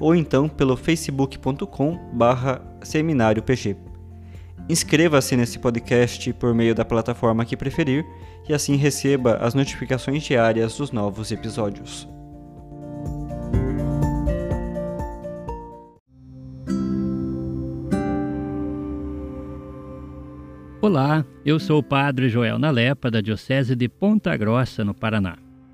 ou então pelo facebook.com barra seminário PG. Inscreva-se nesse podcast por meio da plataforma que preferir e assim receba as notificações diárias dos novos episódios. Olá, eu sou o Padre Joel Nalepa, da Diocese de Ponta Grossa, no Paraná.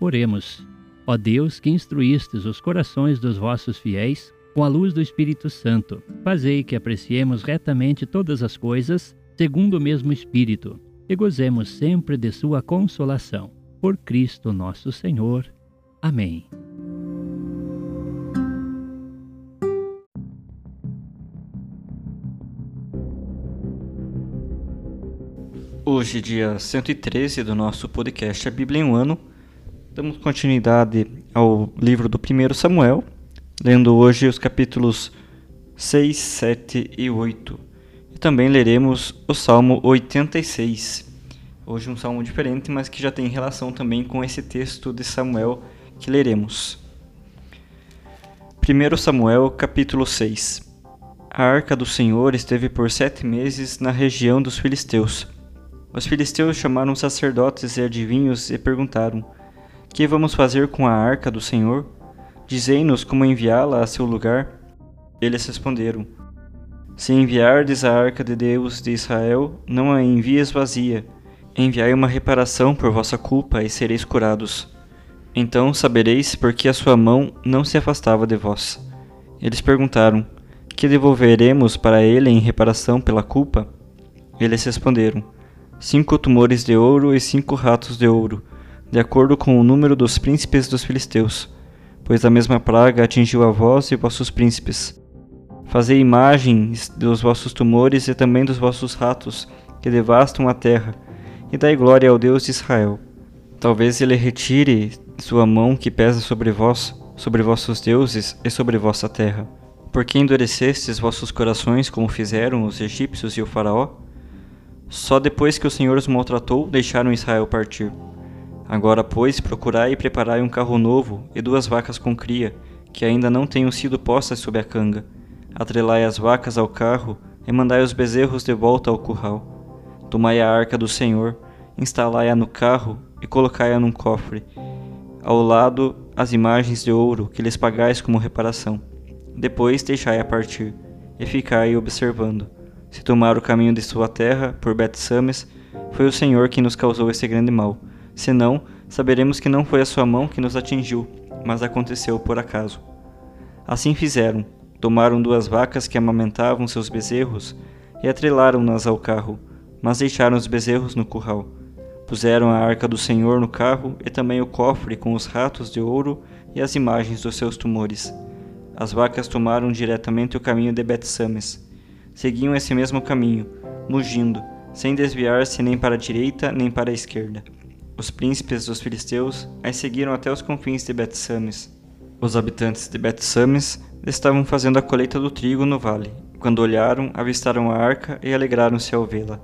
Oremos. Ó Deus, que instruístes os corações dos vossos fiéis com a luz do Espírito Santo, fazei que apreciemos retamente todas as coisas, segundo o mesmo Espírito, e gozemos sempre de sua consolação. Por Cristo nosso Senhor. Amém. Hoje, dia 113 do nosso podcast A Bíblia em um Ano, Damos continuidade ao livro do 1 Samuel, lendo hoje os capítulos 6, 7 e 8. E também leremos o Salmo 86. Hoje um salmo diferente, mas que já tem relação também com esse texto de Samuel que leremos. 1 Samuel, capítulo 6 A arca do Senhor esteve por sete meses na região dos filisteus. Os filisteus chamaram sacerdotes e adivinhos e perguntaram: que vamos fazer com a arca do Senhor? Dizei-nos como enviá-la a seu lugar. Eles responderam: Se enviardes a arca de Deus de Israel, não a envies vazia. Enviai uma reparação por vossa culpa e sereis curados. Então sabereis por que a sua mão não se afastava de vós. Eles perguntaram: Que devolveremos para ele em reparação pela culpa? Eles responderam: Cinco tumores de ouro e cinco ratos de ouro de acordo com o número dos príncipes dos filisteus, pois a mesma praga atingiu a vós e vossos príncipes. Fazei imagens dos vossos tumores e também dos vossos ratos, que devastam a terra, e dai glória ao Deus de Israel. Talvez ele retire sua mão que pesa sobre vós, sobre vossos deuses e sobre vossa terra. Porque endurecestes vossos corações como fizeram os egípcios e o faraó? Só depois que o Senhor os maltratou, deixaram Israel partir. Agora, pois, procurai e preparai um carro novo e duas vacas com cria, que ainda não tenham sido postas sob a canga. Atrelai as vacas ao carro e mandai os bezerros de volta ao curral. Tomai a arca do Senhor, instalai-a no carro e colocai-a num cofre. Ao lado, as imagens de ouro que lhes pagais como reparação. Depois deixai-a partir, e ficai observando. Se tomar o caminho de sua terra, por Bet-Sames, foi o Senhor quem nos causou esse grande mal Senão, saberemos que não foi a sua mão que nos atingiu, mas aconteceu por acaso. Assim fizeram. Tomaram duas vacas que amamentavam seus bezerros e atrelaram-nas ao carro, mas deixaram os bezerros no curral. Puseram a arca do Senhor no carro e também o cofre com os ratos de ouro e as imagens dos seus tumores. As vacas tomaram diretamente o caminho de Bet-Sames. Seguiam esse mesmo caminho, mugindo, sem desviar-se nem para a direita nem para a esquerda. Os príncipes dos filisteus as seguiram até os confins de Bet-Sames. Os habitantes de Bet-Sames estavam fazendo a colheita do trigo no vale, Quando olharam, avistaram a arca e alegraram-se ao vê-la.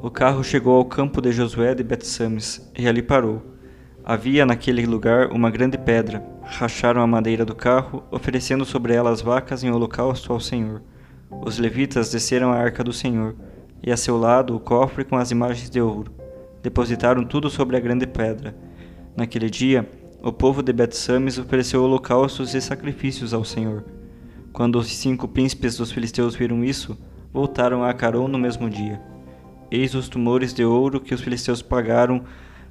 O carro chegou ao campo de Josué de Betsames e ali parou. Havia naquele lugar uma grande pedra. Racharam a madeira do carro, oferecendo sobre ela as vacas em holocausto ao Senhor. Os levitas desceram a arca do Senhor, e a seu lado o cofre com as imagens de ouro. Depositaram tudo sobre a grande pedra. Naquele dia, o povo de Bet-Sames ofereceu holocaustos e sacrifícios ao Senhor. Quando os cinco príncipes dos filisteus viram isso, voltaram a Acaron no mesmo dia. Eis os tumores de ouro que os filisteus pagaram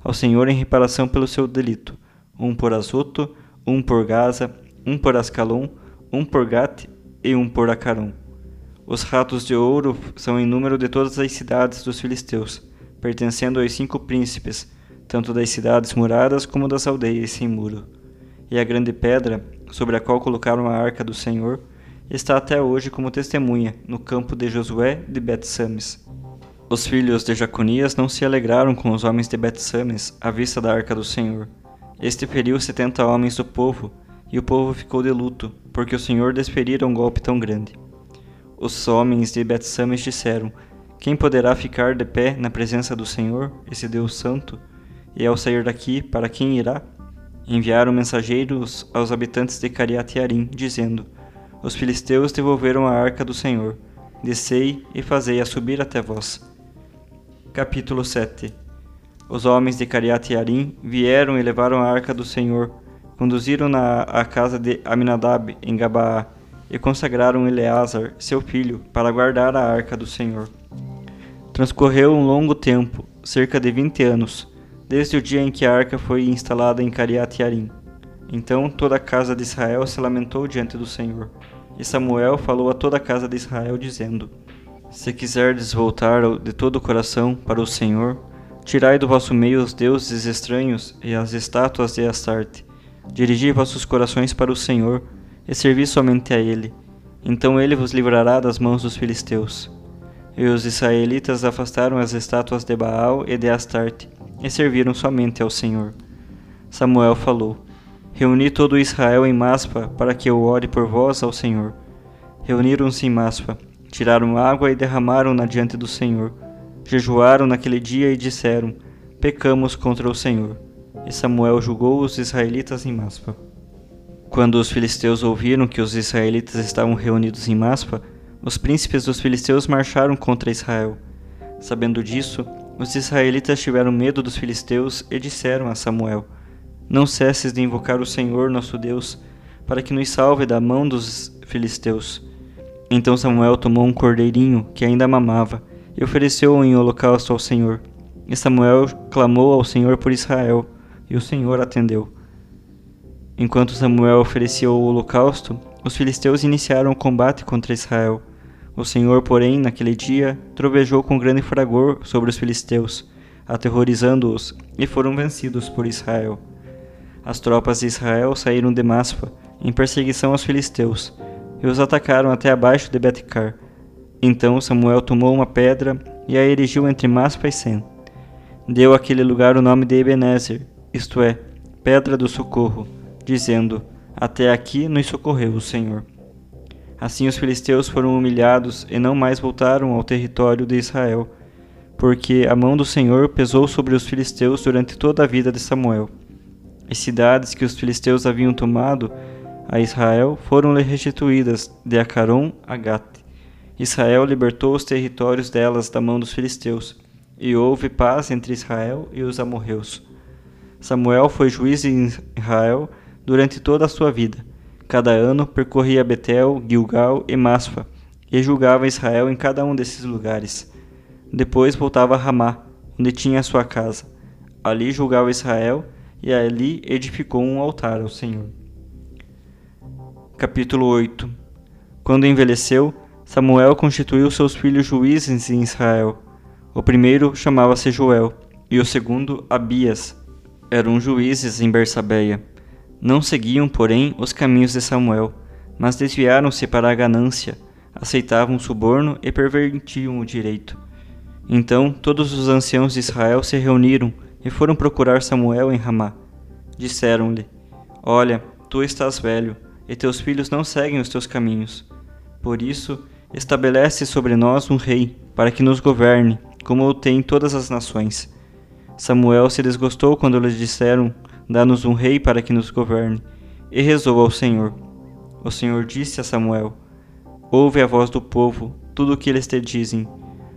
ao Senhor em reparação pelo seu delito: um por Azoto, um por Gaza, um por Ascalon, um por Gate e um por Acaron. Os ratos de ouro são em número de todas as cidades dos filisteus, pertencendo aos cinco príncipes, tanto das cidades muradas como das aldeias sem muro. E a grande pedra, sobre a qual colocaram a arca do Senhor, está até hoje como testemunha no campo de Josué de Bet-Sames. Os filhos de Jaconias não se alegraram com os homens de Bet-Sames à vista da arca do Senhor. Este feriu setenta homens do povo, e o povo ficou de luto, porque o Senhor desferira um golpe tão grande. Os homens de Bet-Sames disseram: Quem poderá ficar de pé na presença do Senhor, esse Deus santo? E ao sair daqui, para quem irá? Enviaram mensageiros aos habitantes de Cariat Yarim, dizendo: Os filisteus devolveram a arca do Senhor. Descei e fazei-a subir até vós. Capítulo 7 Os homens de Cariat Yarim vieram e levaram a arca do Senhor, conduziram-na à casa de Aminadab, em Gabaá, e consagraram Eleazar, seu filho, para guardar a arca do Senhor. Transcorreu um longo tempo, cerca de vinte anos, desde o dia em que a arca foi instalada em Cariat Yarim. Então toda a casa de Israel se lamentou diante do Senhor. E Samuel falou a toda a casa de Israel, dizendo: Se quiserdes voltar de todo o coração para o Senhor, tirai do vosso meio os deuses estranhos e as estátuas de Astarte. Dirigi vossos corações para o Senhor e servi somente a Ele. Então Ele vos livrará das mãos dos filisteus. E os israelitas afastaram as estátuas de Baal e de Astarte e serviram somente ao Senhor. Samuel falou: Reuni todo Israel em Maspa para que eu ore por vós ao Senhor. Reuniram-se em Maspa, tiraram água e derramaram-na diante do Senhor. Jejuaram naquele dia e disseram: Pecamos contra o Senhor. E Samuel julgou os israelitas em Maspa. Quando os filisteus ouviram que os israelitas estavam reunidos em Maspa, os príncipes dos filisteus marcharam contra Israel. Sabendo disso, os israelitas tiveram medo dos filisteus e disseram a Samuel: Não cesses de invocar o Senhor nosso Deus, para que nos salve da mão dos filisteus. Então Samuel tomou um cordeirinho que ainda mamava e ofereceu-o em holocausto ao Senhor. E Samuel clamou ao Senhor por Israel, e o Senhor atendeu. Enquanto Samuel oferecia o holocausto, os filisteus iniciaram o combate contra Israel. O Senhor, porém, naquele dia, trovejou com grande fragor sobre os filisteus, aterrorizando-os, e foram vencidos por Israel. As tropas de Israel saíram de Maspa, em perseguição aos filisteus, e os atacaram até abaixo de Betcar. Então Samuel tomou uma pedra e a erigiu entre Maspa e Sem. Deu àquele lugar o nome de Ebenezer, isto é, Pedra do Socorro, dizendo: Até aqui nos socorreu o Senhor. Assim os filisteus foram humilhados e não mais voltaram ao território de Israel, porque a mão do Senhor pesou sobre os filisteus durante toda a vida de Samuel. As cidades que os filisteus haviam tomado a Israel foram-lhe restituídas de Acaron a Gate. Israel libertou os territórios delas da mão dos filisteus, e houve paz entre Israel e os amorreus. Samuel foi juiz em Israel durante toda a sua vida Cada ano percorria Betel, Gilgal e Maspa, e julgava Israel em cada um desses lugares. Depois voltava a Ramá, onde tinha a sua casa. Ali julgava Israel, e ali edificou um altar ao Senhor. Capítulo 8 Quando envelheceu, Samuel constituiu seus filhos juízes em Israel. O primeiro chamava-se Joel, e o segundo Abias. Eram juízes em Bersabeia. Não seguiam, porém, os caminhos de Samuel, mas desviaram-se para a ganância, aceitavam o suborno e pervertiam o direito. Então todos os anciãos de Israel se reuniram e foram procurar Samuel em Ramá. Disseram-lhe: Olha, tu estás velho, e teus filhos não seguem os teus caminhos. Por isso, Estabelece sobre nós um rei, para que nos governe, como o tem todas as nações. Samuel se desgostou quando lhes disseram: Dá-nos um rei para que nos governe, e rezou ao Senhor. O Senhor disse a Samuel: Ouve a voz do povo, tudo o que eles te dizem,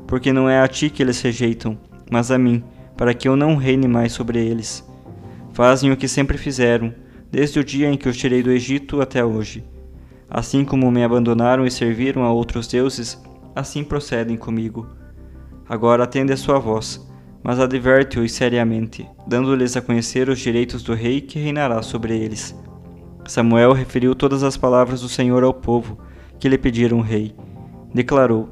porque não é a ti que eles rejeitam, mas a mim, para que eu não reine mais sobre eles. Fazem o que sempre fizeram, desde o dia em que os tirei do Egito até hoje. Assim como me abandonaram e serviram a outros deuses, assim procedem comigo. Agora atende a sua voz, mas adverte-os seriamente, dando-lhes a conhecer os direitos do rei que reinará sobre eles. Samuel referiu todas as palavras do Senhor ao povo, que lhe pediram rei. Declarou: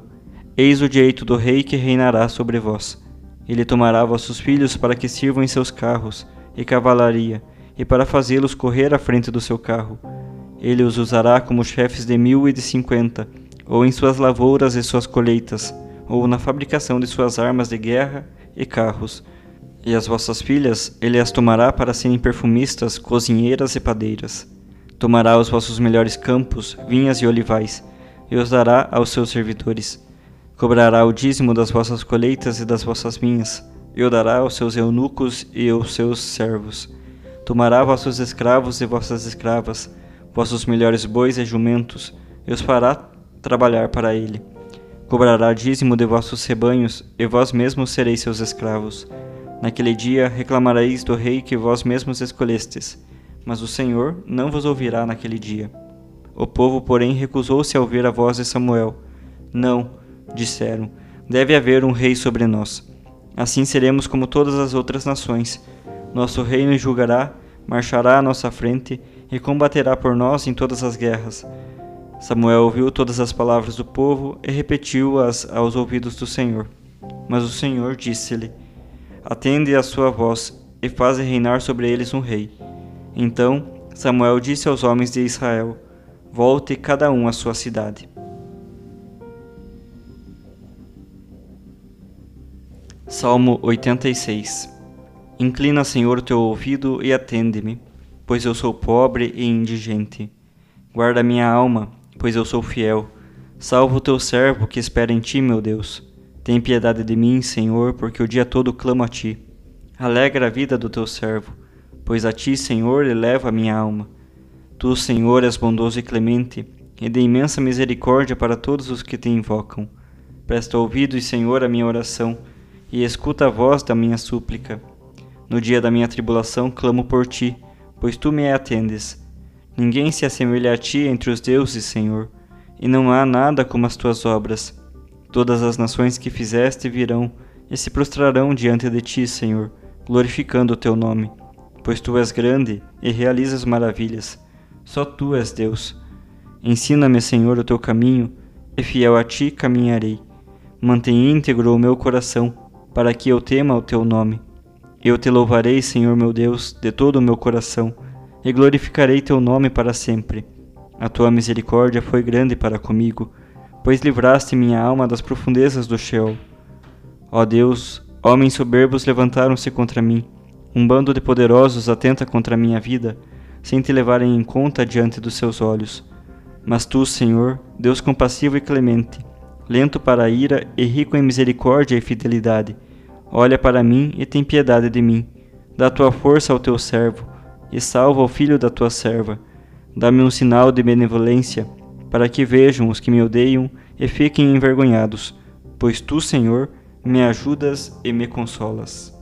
Eis o direito do rei que reinará sobre vós. Ele tomará vossos filhos para que sirvam em seus carros e cavalaria, e para fazê-los correr à frente do seu carro. Ele os usará como chefes de mil e de cinquenta, ou em suas lavouras e suas colheitas, ou na fabricação de suas armas de guerra e carros. E as vossas filhas ele as tomará para serem perfumistas, cozinheiras e padeiras. Tomará os vossos melhores campos, vinhas e olivais, e os dará aos seus servidores. Cobrará o dízimo das vossas colheitas e das vossas vinhas, e o dará aos seus eunucos e aos seus servos. Tomará vossos escravos e vossas escravas, vossos melhores bois e jumentos, e os fará trabalhar para ele. Cobrará dízimo de vossos rebanhos, e vós mesmos sereis seus escravos. Naquele dia reclamareis do rei que vós mesmos escolhestes mas o Senhor não vos ouvirá naquele dia. O povo, porém, recusou-se a ouvir a voz de Samuel. Não, disseram, deve haver um rei sobre nós. Assim seremos como todas as outras nações. Nosso reino julgará, marchará à nossa frente e combaterá por nós em todas as guerras. Samuel ouviu todas as palavras do povo e repetiu-as aos ouvidos do Senhor. Mas o Senhor disse-lhe: Atende à sua voz e faze reinar sobre eles um rei. Então Samuel disse aos homens de Israel: Volte cada um à sua cidade. Salmo 86 Inclina, Senhor, teu ouvido e atende-me, pois eu sou pobre e indigente. Guarda minha alma, pois eu sou fiel. Salva o teu servo que espera em ti, meu Deus. Tem piedade de mim, Senhor, porque o dia todo clamo a ti. Alegra a vida do teu servo pois a ti, Senhor, elevo a minha alma. Tu, Senhor, és bondoso e clemente, e de imensa misericórdia para todos os que te invocam. Presta ouvidos, Senhor, à minha oração, e escuta a voz da minha súplica. No dia da minha tribulação clamo por ti, pois tu me atendes. Ninguém se assemelha a ti entre os deuses, Senhor, e não há nada como as tuas obras. Todas as nações que fizeste virão e se prostrarão diante de ti, Senhor, glorificando o teu nome pois tu és grande e realizas maravilhas. Só tu és Deus. Ensina-me, Senhor, o teu caminho, e fiel a ti caminharei. Mantém íntegro o meu coração, para que eu tema o teu nome. Eu te louvarei, Senhor meu Deus, de todo o meu coração, e glorificarei teu nome para sempre. A tua misericórdia foi grande para comigo, pois livraste minha alma das profundezas do Sheol. Ó Deus, homens soberbos levantaram-se contra mim um bando de poderosos atenta contra a minha vida, sem te levarem em conta diante dos seus olhos. Mas tu, Senhor, Deus compassivo e clemente, lento para a ira e rico em misericórdia e fidelidade, olha para mim e tem piedade de mim. Dá tua força ao teu servo, e salva o filho da tua serva. Dá-me um sinal de benevolência, para que vejam os que me odeiam e fiquem envergonhados, pois tu, Senhor, me ajudas e me consolas.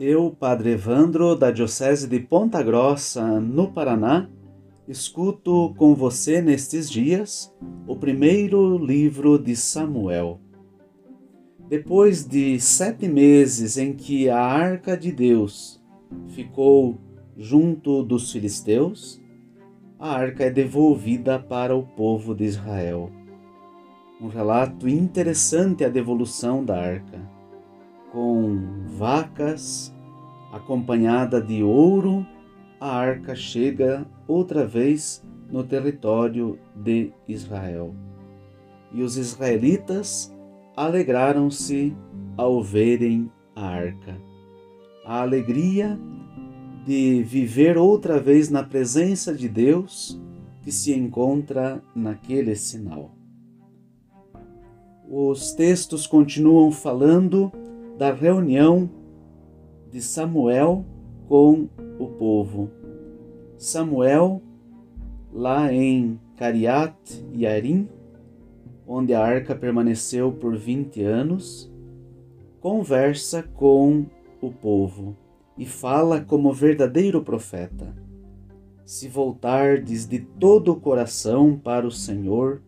Eu, Padre Evandro, da Diocese de Ponta Grossa, no Paraná, escuto com você nestes dias o primeiro livro de Samuel. Depois de sete meses em que a arca de Deus ficou junto dos filisteus, a arca é devolvida para o povo de Israel. Um relato interessante a devolução da arca com vacas, acompanhada de ouro, a arca chega outra vez no território de Israel. E os israelitas alegraram-se ao verem a arca. A alegria de viver outra vez na presença de Deus que se encontra naquele sinal. Os textos continuam falando da reunião de Samuel com o povo. Samuel, lá em Cariat e Arim, onde a arca permaneceu por 20 anos, conversa com o povo e fala como verdadeiro profeta. Se voltardes de todo o coração para o Senhor,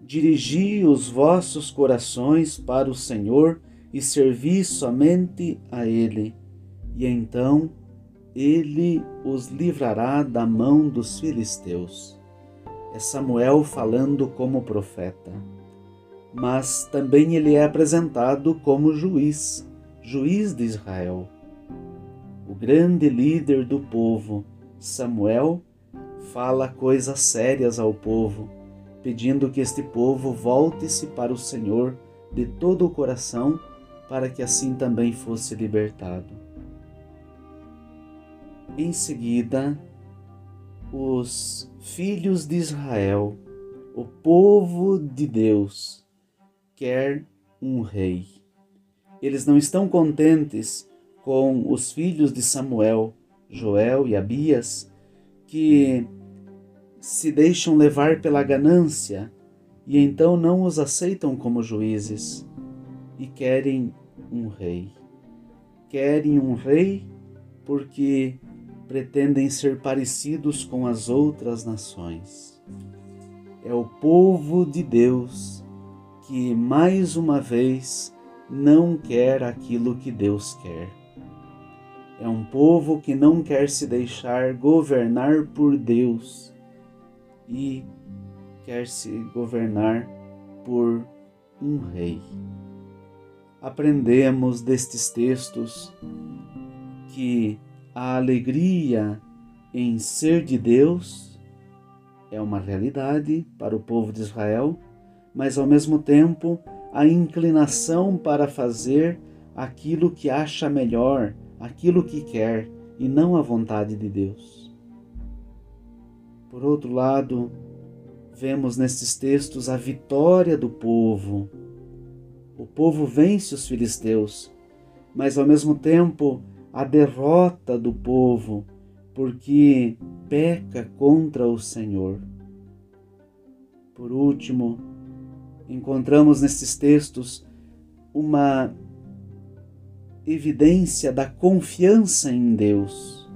dirigi os vossos corações para o Senhor e servi somente a Ele, e então Ele os livrará da mão dos filisteus. É Samuel falando como profeta. Mas também ele é apresentado como juiz, juiz de Israel. O grande líder do povo, Samuel, fala coisas sérias ao povo, pedindo que este povo volte-se para o Senhor de todo o coração para que assim também fosse libertado. Em seguida, os filhos de Israel, o povo de Deus, quer um rei. Eles não estão contentes com os filhos de Samuel, Joel e Abias, que se deixam levar pela ganância e então não os aceitam como juízes e querem um rei. Querem um rei porque pretendem ser parecidos com as outras nações. É o povo de Deus que, mais uma vez, não quer aquilo que Deus quer. É um povo que não quer se deixar governar por Deus e quer se governar por um rei aprendemos destes textos que a alegria em ser de Deus é uma realidade para o povo de Israel, mas ao mesmo tempo a inclinação para fazer aquilo que acha melhor, aquilo que quer e não a vontade de Deus. Por outro lado, vemos nestes textos a vitória do povo o povo vence os filisteus, mas ao mesmo tempo a derrota do povo, porque peca contra o Senhor. Por último, encontramos nesses textos uma evidência da confiança em Deus.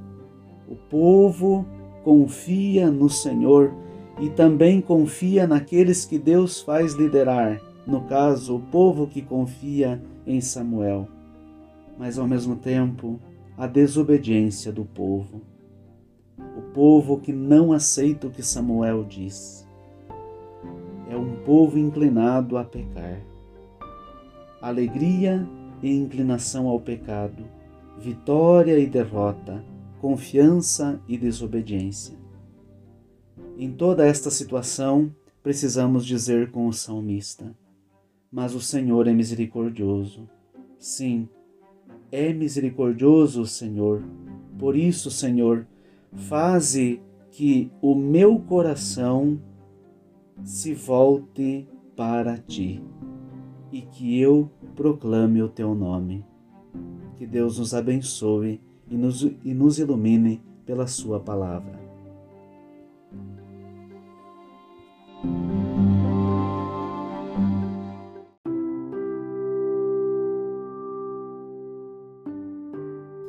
O povo confia no Senhor e também confia naqueles que Deus faz liderar no caso, o povo que confia em Samuel, mas ao mesmo tempo a desobediência do povo. O povo que não aceita o que Samuel diz. É um povo inclinado a pecar. Alegria e inclinação ao pecado, vitória e derrota, confiança e desobediência. Em toda esta situação, precisamos dizer com o salmista: mas o Senhor é misericordioso. Sim, é misericordioso Senhor. Por isso, Senhor, faze que o meu coração se volte para ti e que eu proclame o teu nome. Que Deus nos abençoe e nos, e nos ilumine pela sua palavra.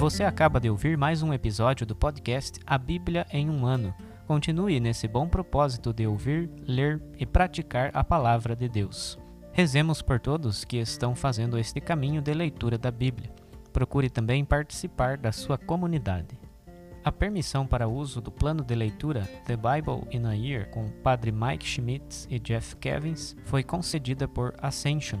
Você acaba de ouvir mais um episódio do podcast A Bíblia em um Ano. Continue nesse bom propósito de ouvir, ler e praticar a palavra de Deus. Rezemos por todos que estão fazendo este caminho de leitura da Bíblia. Procure também participar da sua comunidade. A permissão para uso do plano de leitura The Bible in a Year com Padre Mike Schmitz e Jeff Kevins foi concedida por Ascension.